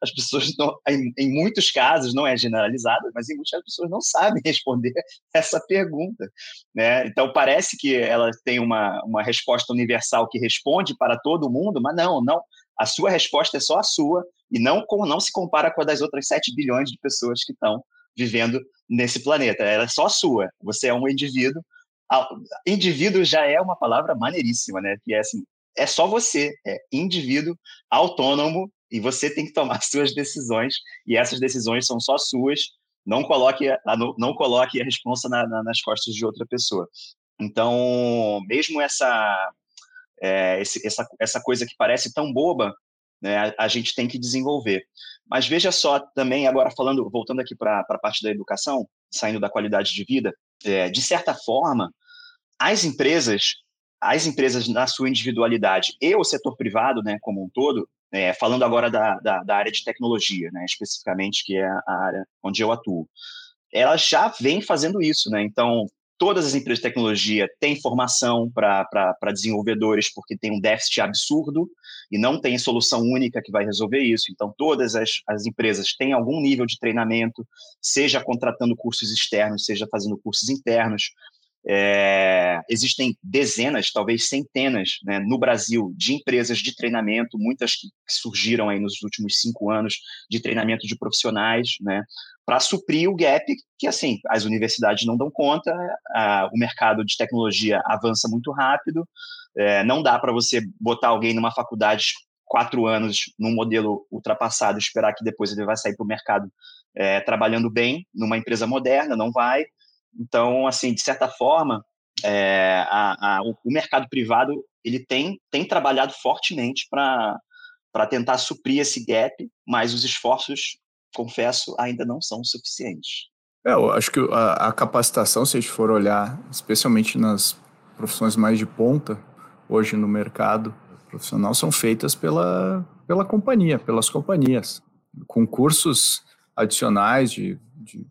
As pessoas, não, em, em, muitos casos, não é generalizada, mas em muitas pessoas não sabem [laughs] responder essa pergunta. Né? Então, parece que ela tem uma, uma resposta universal que responde para todo mundo, mas não, não. A sua resposta é só a sua e não, não se compara com a das outras 7 bilhões de pessoas que estão vivendo nesse planeta. Ela é só a sua. Você é um indivíduo. Indivíduo já é uma palavra maneiríssima, né? Que é assim, é só você, é indivíduo autônomo e você tem que tomar [laughs] suas decisões e essas decisões são só suas. Não coloque a, não coloque a responsa na, na, nas costas de outra pessoa. Então, mesmo essa é, esse, essa, essa coisa que parece tão boba, né, a, a, gente tem que desenvolver. Mas veja só também, agora falando, voltando aqui para a parte da educação, saindo da qualidade de vida, é, de certa forma, as empresas, as empresas na sua individualidade e o setor privado, né, como um todo, é, falando agora da, da, da, área de tecnologia, né, especificamente, que é a área onde eu atuo, ela já vem fazendo isso, né? Então, Todas as empresas de tecnologia têm formação para desenvolvedores, porque tem um déficit absurdo e não tem solução única que vai resolver isso. Então, todas as, as empresas têm algum nível de treinamento, seja contratando cursos externos, seja fazendo cursos internos. É, existem dezenas, talvez centenas, né, no Brasil, de empresas de treinamento, muitas que, surgiram aí nos últimos cinco anos, de treinamento de profissionais, né, para suprir o gap que, assim, as universidades não dão conta, a, o mercado de tecnologia avança muito rápido, é, não dá para você botar alguém numa faculdade quatro anos num modelo ultrapassado esperar que depois ele vai sair para o mercado é, trabalhando bem numa empresa moderna, não vai. Então, assim, de certa forma, é, a, a, o, mercado privado ele tem, tem trabalhado fortemente para tentar suprir esse gap, mas os esforços confesso, ainda não são suficientes. É, eu acho que a, a, capacitação, se a gente for olhar, especialmente nas profissões mais de ponta, hoje no mercado profissional, são feitas pela, pela companhia, pelas companhias, com cursos adicionais, de, de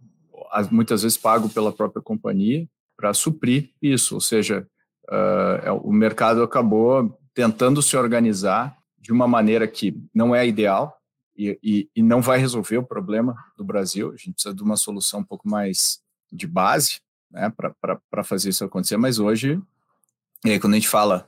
muitas vezes pago pela própria companhia, para suprir isso. Ou seja, uh, o mercado acabou tentando se organizar de uma maneira que não é ideal, e, e, e, não vai resolver o problema do Brasil. A gente precisa de uma solução um pouco mais de base, né, para fazer isso acontecer, mas hoje, e aí, quando a gente fala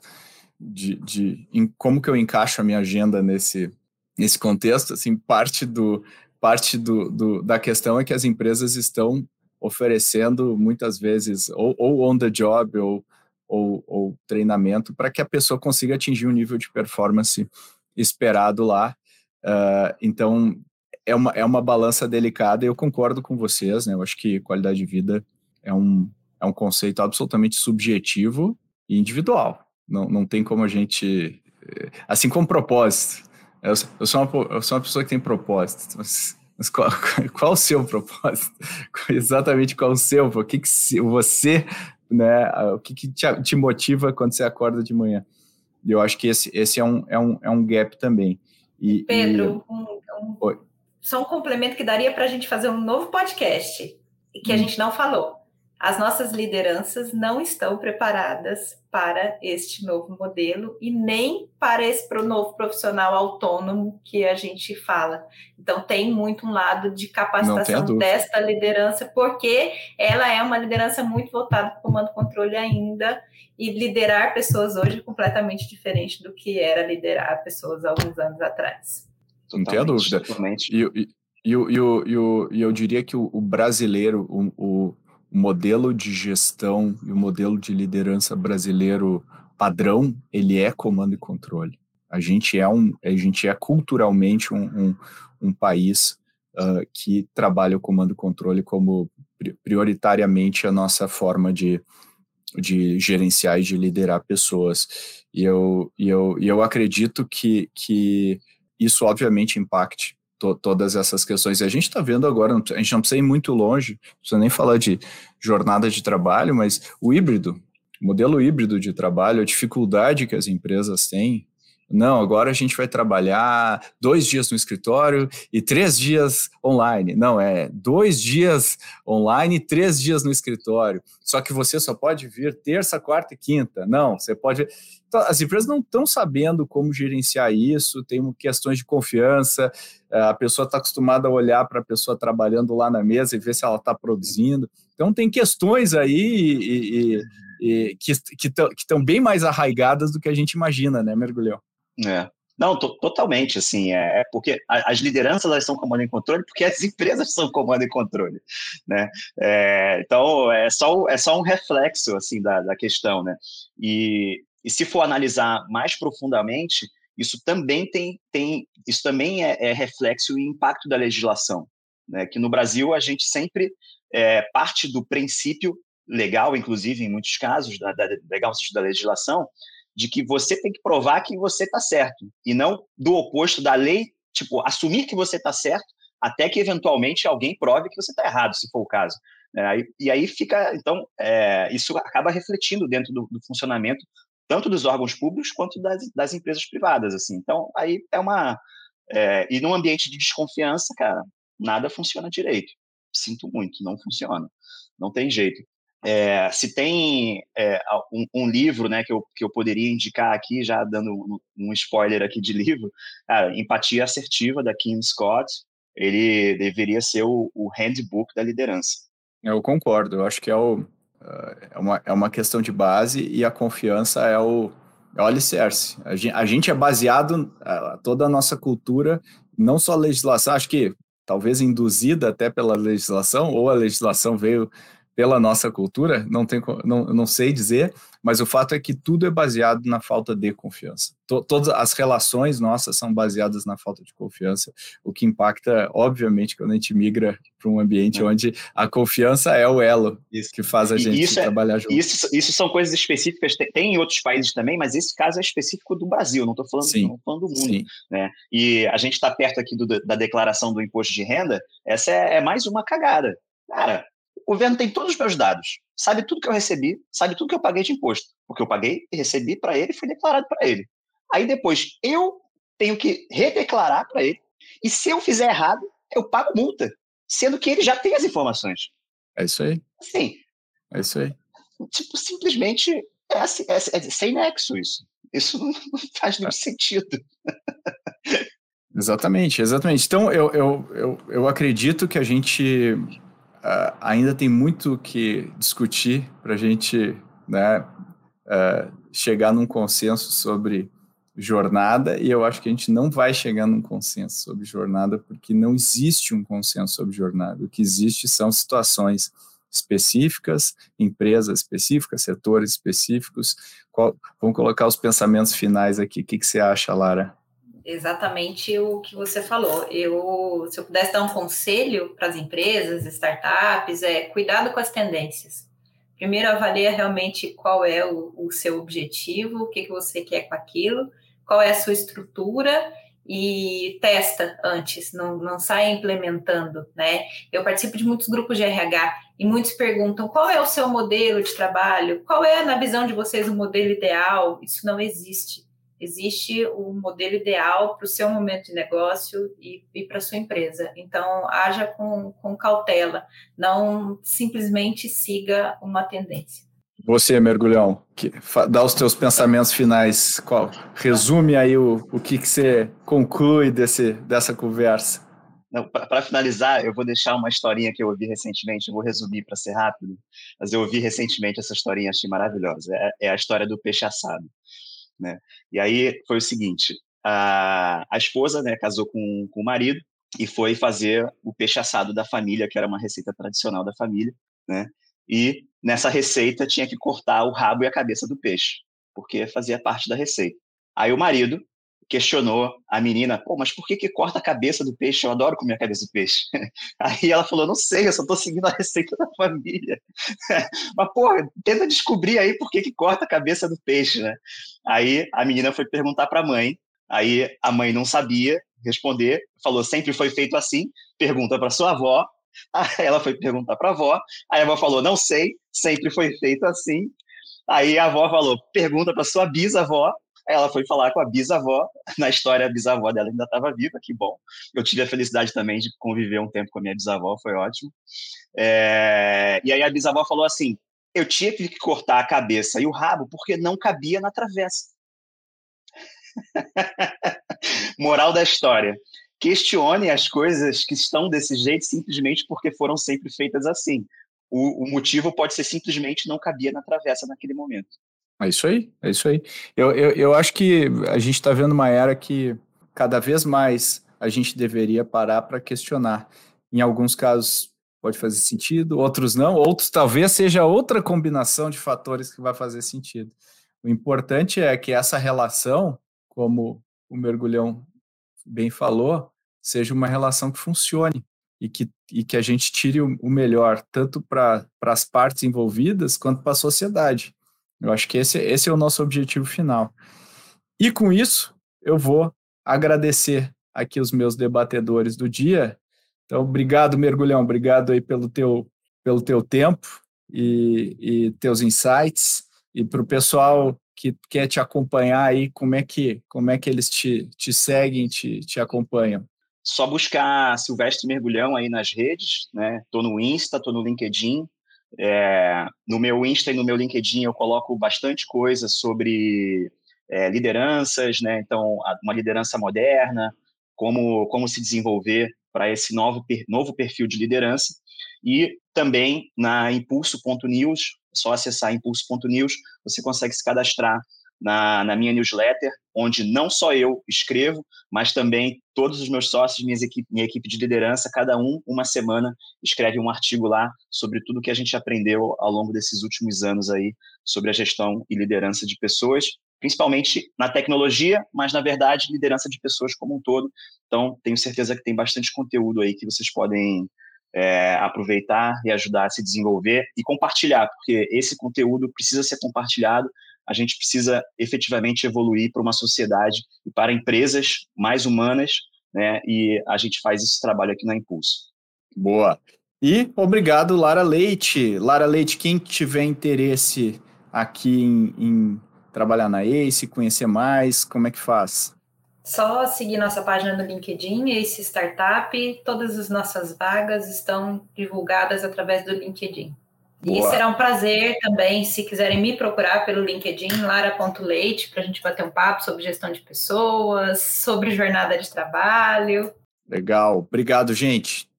de, de como que eu encaixo a minha agenda nesse, nesse contexto, assim, parte do parte do, do, da questão é que as empresas estão oferecendo muitas vezes ou, ou on the job ou, ou, ou treinamento para que a pessoa consiga atingir um nível de performance esperado lá. Uh, então, é uma, é uma balança delicada e eu concordo com vocês, né? Eu acho que qualidade de vida é um, é um conceito absolutamente subjetivo e individual. Não, não tem como a gente. Eh, assim como propósito. Eu, eu, sou, uma, eu sou uma pessoa que tem propósito, mas, mas qual, [laughs] qual o seu propósito? [laughs] Exatamente qual o seu? O que, que você, né? O que, que te, te motiva quando você acorda de manhã? E eu acho que esse, esse é, um, é, um, é um gap também. E, Pedro, e... Um, um, só um complemento que daria para a gente fazer um novo podcast, que hum. a gente não falou. As nossas lideranças não estão preparadas para este novo modelo e nem para esse novo profissional autônomo que a gente fala. Então, tem muito um lado de capacitação desta liderança, porque ela é uma liderança muito voltada para o comando controle ainda, e liderar pessoas hoje é completamente diferente do que era liderar pessoas alguns anos atrás. Não tenho dúvida. E, e, e, e, e, eu diria que o, o brasileiro, o, o, modelo de gestão e o modelo de liderança brasileiro padrão, ele é comando e controle. A gente é, um, a gente é culturalmente um, um, um país uh, que trabalha o comando e controle como prioritariamente a nossa forma de, de gerenciar e de liderar pessoas. E eu, e eu, e eu acredito que, que isso obviamente impacte to, todas essas questões. E a gente está vendo agora, a gente não precisa ir muito longe, não precisa nem falar de jornada de trabalho, mas o híbrido, modelo híbrido de trabalho, a dificuldade que as empresas têm não, agora a gente vai trabalhar dois dias no escritório e três dias online. Não, é dois dias online e três dias no escritório. Só que você só pode vir terça, quarta e quinta. Não, você pode. Então, as empresas não estão sabendo como gerenciar isso, tem questões de confiança, eh, a pessoa está acostumada a olhar para a pessoa trabalhando lá na mesa e ver se ela está produzindo. Então, tem questões aí e, e, e que estão bem mais arraigadas do que a gente imagina, né, Mergulhão? É. Não, totalmente, assim, é, é porque as lideranças elas são comando e controle porque as empresas são comando e controle, né? É, então, é só, é só um reflexo, assim, da, da questão, né? E, e se for analisar mais profundamente, isso também tem, tem isso também é, é reflexo e impacto da legislação, né? Que no Brasil a gente sempre é, parte do princípio legal, inclusive em muitos casos da, da legal da legislação, de que você tem que provar que você está certo e não do oposto da lei, tipo, assumir que você está certo até que eventualmente alguém prove que você está errado, se for o caso. É, e aí fica, então, é, isso acaba refletindo dentro do, do, funcionamento tanto dos órgãos públicos quanto das, das empresas privadas, assim. Então, aí é uma... É, e num ambiente de desconfiança, cara, nada funciona direito. Sinto muito, não funciona. Não tem jeito. É, se tem é, um, um, livro né, que, eu, que eu poderia indicar aqui, já dando um, um spoiler aqui de [laughs] livro, Empatia Assertiva, da Kim Scott, ele deveria ser o, o handbook da liderança. Eu concordo, eu acho que é, o, é, uma, é uma questão de base e a confiança é o, é o alicerce. A gente, a gente é baseado, toda a nossa cultura, não só a legislação, acho que talvez induzida até pela legislação, ou a legislação veio pela nossa cultura, não, tem, não, não sei dizer, mas o fato é que tudo é baseado na falta de confiança. Todas as relações nossas são baseadas na falta de confiança, o que impacta, obviamente, quando a gente migra para um ambiente é. onde a confiança é o elo isso. que faz a gente é trabalhar junto. Isso, isso são coisas específicas, tem, tem, em outros países também, mas esse caso é específico do Brasil, não estou falando, falando do mundo. Sim. Né? E a gente está perto aqui do, da declaração do imposto de renda, essa é, é mais uma cagada. Cara, o governo tem todos os meus dados, sabe tudo que eu recebi, sabe tudo que eu paguei de imposto, porque eu paguei e recebi para ele e foi declarado para ele. Aí depois eu tenho que redeclarar para ele, e se eu fizer errado, eu pago multa, sendo que ele já tem as informações. É isso aí. Sim. É isso aí. Tipo, simplesmente é, assim, é, é sem nexo isso. Isso não faz nenhum sentido. Exatamente, exatamente. Então, eu, eu, eu, eu acredito que a gente uh, ainda tem muito que discutir para a gente né, uh, chegar num consenso sobre jornada, e eu acho que a gente não vai chegar num consenso sobre jornada, porque não existe um consenso sobre jornada. O que existe são situações específicas, empresas específicas, setores específicos. Qual, vamos colocar os pensamentos finais aqui. O que, que você acha, Lara? Exatamente o que você falou. Eu, se eu pudesse dar um conselho para as empresas, startups, é cuidado com as tendências. Primeiro, avalia realmente qual é o, o seu objetivo, o que, que você quer com aquilo, qual é a sua estrutura e testa antes, não, não sai implementando, né? Eu participo de muitos grupos de RH e muitos perguntam qual é o seu modelo de trabalho, qual é, na visão de vocês, o modelo ideal? Isso não existe. Existe o modelo ideal para o seu momento de negócio e, e para a sua empresa. Então, haja com, com cautela, não simplesmente siga uma tendência. Você, Mergulhão, que, dá os teus pensamentos finais. Qual, resume aí o, o que, que você conclui desse, dessa conversa. Para finalizar, eu vou deixar uma historinha que eu ouvi recentemente, eu vou resumir para ser rápido, mas eu ouvi recentemente essa historinha, achei maravilhosa. É, é a história do peixe assado. Né? E aí foi o seguinte: a, a esposa né, casou com, com o marido e foi fazer o peixe assado da família, que era uma receita tradicional da família. Né? E nessa receita tinha que cortar o rabo e a cabeça do peixe, porque fazia parte da receita. Aí o marido questionou a menina, pô, mas por que, que corta a cabeça do peixe? Eu adoro comer a cabeça do peixe. [laughs] Aí ela falou, não sei, eu só estou seguindo a receita da família. [laughs] mas, pô, tenta descobrir aí por que, que corta a cabeça do peixe, né? Aí a menina foi perguntar para a mãe, aí a mãe não sabia responder, falou, sempre foi feito assim, pergunta para sua avó, Aí [laughs] ela foi perguntar para a avó, aí a avó falou: Não sei, sempre foi feito assim. Aí a avó falou: Pergunta para sua bisavó. Ela foi falar com a bisavó. [laughs] Na história, a bisavó dela ainda estava viva, que bom. Eu tive a felicidade também de conviver um tempo com a minha bisavó, foi ótimo. É... E aí a bisavó falou assim: Eu tinha que cortar a cabeça e o rabo porque não cabia na travessa. [laughs] Moral da história: questione as coisas que estão desse jeito simplesmente porque foram sempre feitas assim. O, o motivo pode ser simplesmente não cabia na travessa naquele momento. É isso aí, é isso aí. Eu, eu, eu acho que a gente está vendo uma era que cada vez mais a gente deveria parar para questionar. Em alguns casos pode fazer sentido, outros não, outros talvez seja outra combinação de fatores que vai fazer sentido. O importante é que essa relação, como o mergulhão bem falou, seja uma relação que funcione e que, e que a gente tire o, melhor, tanto para as partes envolvidas quanto para a sociedade. Eu acho que esse, esse é o nosso objetivo final. E com isso, eu vou agradecer aqui os meus debatedores do dia. Então, obrigado, Mergulhão, obrigado aí pelo teu, pelo teu tempo e, e teus insights. E para o pessoal que quer te acompanhar aí, como é que, como é que eles te, te seguem, te, te acompanham? Só buscar Silvestre Mergulhão aí nas redes, né? Tô no Insta, tô no LinkedIn. É, no meu Insta e no meu LinkedIn eu coloco bastante coisa sobre é, lideranças, né? Então, uma liderança moderna, como, como se desenvolver para esse novo, novo perfil de liderança. E também na impulso.news, só acessar impulso.news, você consegue se cadastrar na, na, minha newsletter, onde não só eu escrevo, mas também todos os meus sócios, minha equipe, minha equipe de liderança, cada um, uma semana, escreve um artigo lá sobre tudo que a gente aprendeu ao longo desses últimos anos aí sobre a gestão e liderança de pessoas, principalmente na tecnologia, mas na verdade liderança de pessoas como um todo. Então, tenho certeza que tem bastante conteúdo aí que vocês podem é, aproveitar e ajudar a se desenvolver e compartilhar, porque esse conteúdo precisa ser compartilhado. A gente precisa efetivamente evoluir para uma sociedade e para empresas mais humanas, né? E a gente faz esse trabalho aqui na Impulso. Boa. E obrigado, Lara Leite. Lara Leite, quem tiver interesse aqui em, em trabalhar na ACE, conhecer mais, como é que faz? Só seguir nossa página no LinkedIn, esse startup, todas as nossas vagas estão divulgadas através do LinkedIn. Boa. E será um prazer também, se quiserem me procurar pelo LinkedIn, lara.leite, para a gente bater um papo sobre gestão de pessoas, sobre jornada de trabalho. Legal, obrigado, gente.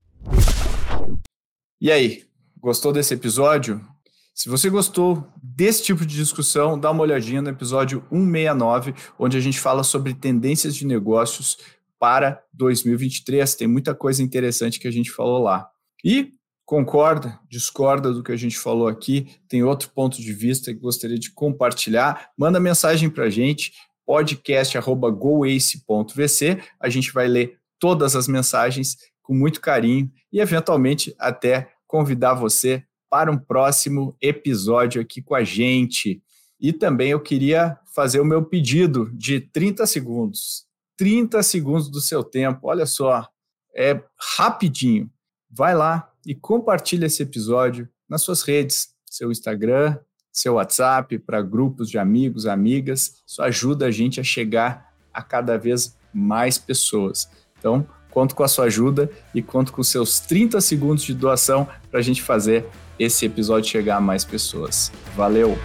E aí, gostou desse episódio? Se você gostou desse tipo de discussão, dá uma olhadinha no episódio 169, onde a gente fala sobre tendências de negócios para 2023. Tem muita coisa interessante que a gente falou lá. E concorda, discorda do que a gente falou aqui, tem outro ponto de vista que gostaria de compartilhar, manda mensagem para a gente, podcast.goace.vc. A gente vai ler todas as mensagens com muito carinho e, eventualmente, até convidar você para um próximo episódio aqui com a gente. E também eu queria fazer o meu pedido de 30 segundos. 30 segundos do seu tempo, olha só, é rapidinho. Vai lá e compartilha esse episódio nas suas redes, seu Instagram, seu WhatsApp, para grupos de amigos, amigas. Isso ajuda a gente a chegar a cada vez mais pessoas. Então, conto com a sua ajuda e conto com seus 30 segundos de doação para a gente fazer esse episódio chegar a mais pessoas. Valeu!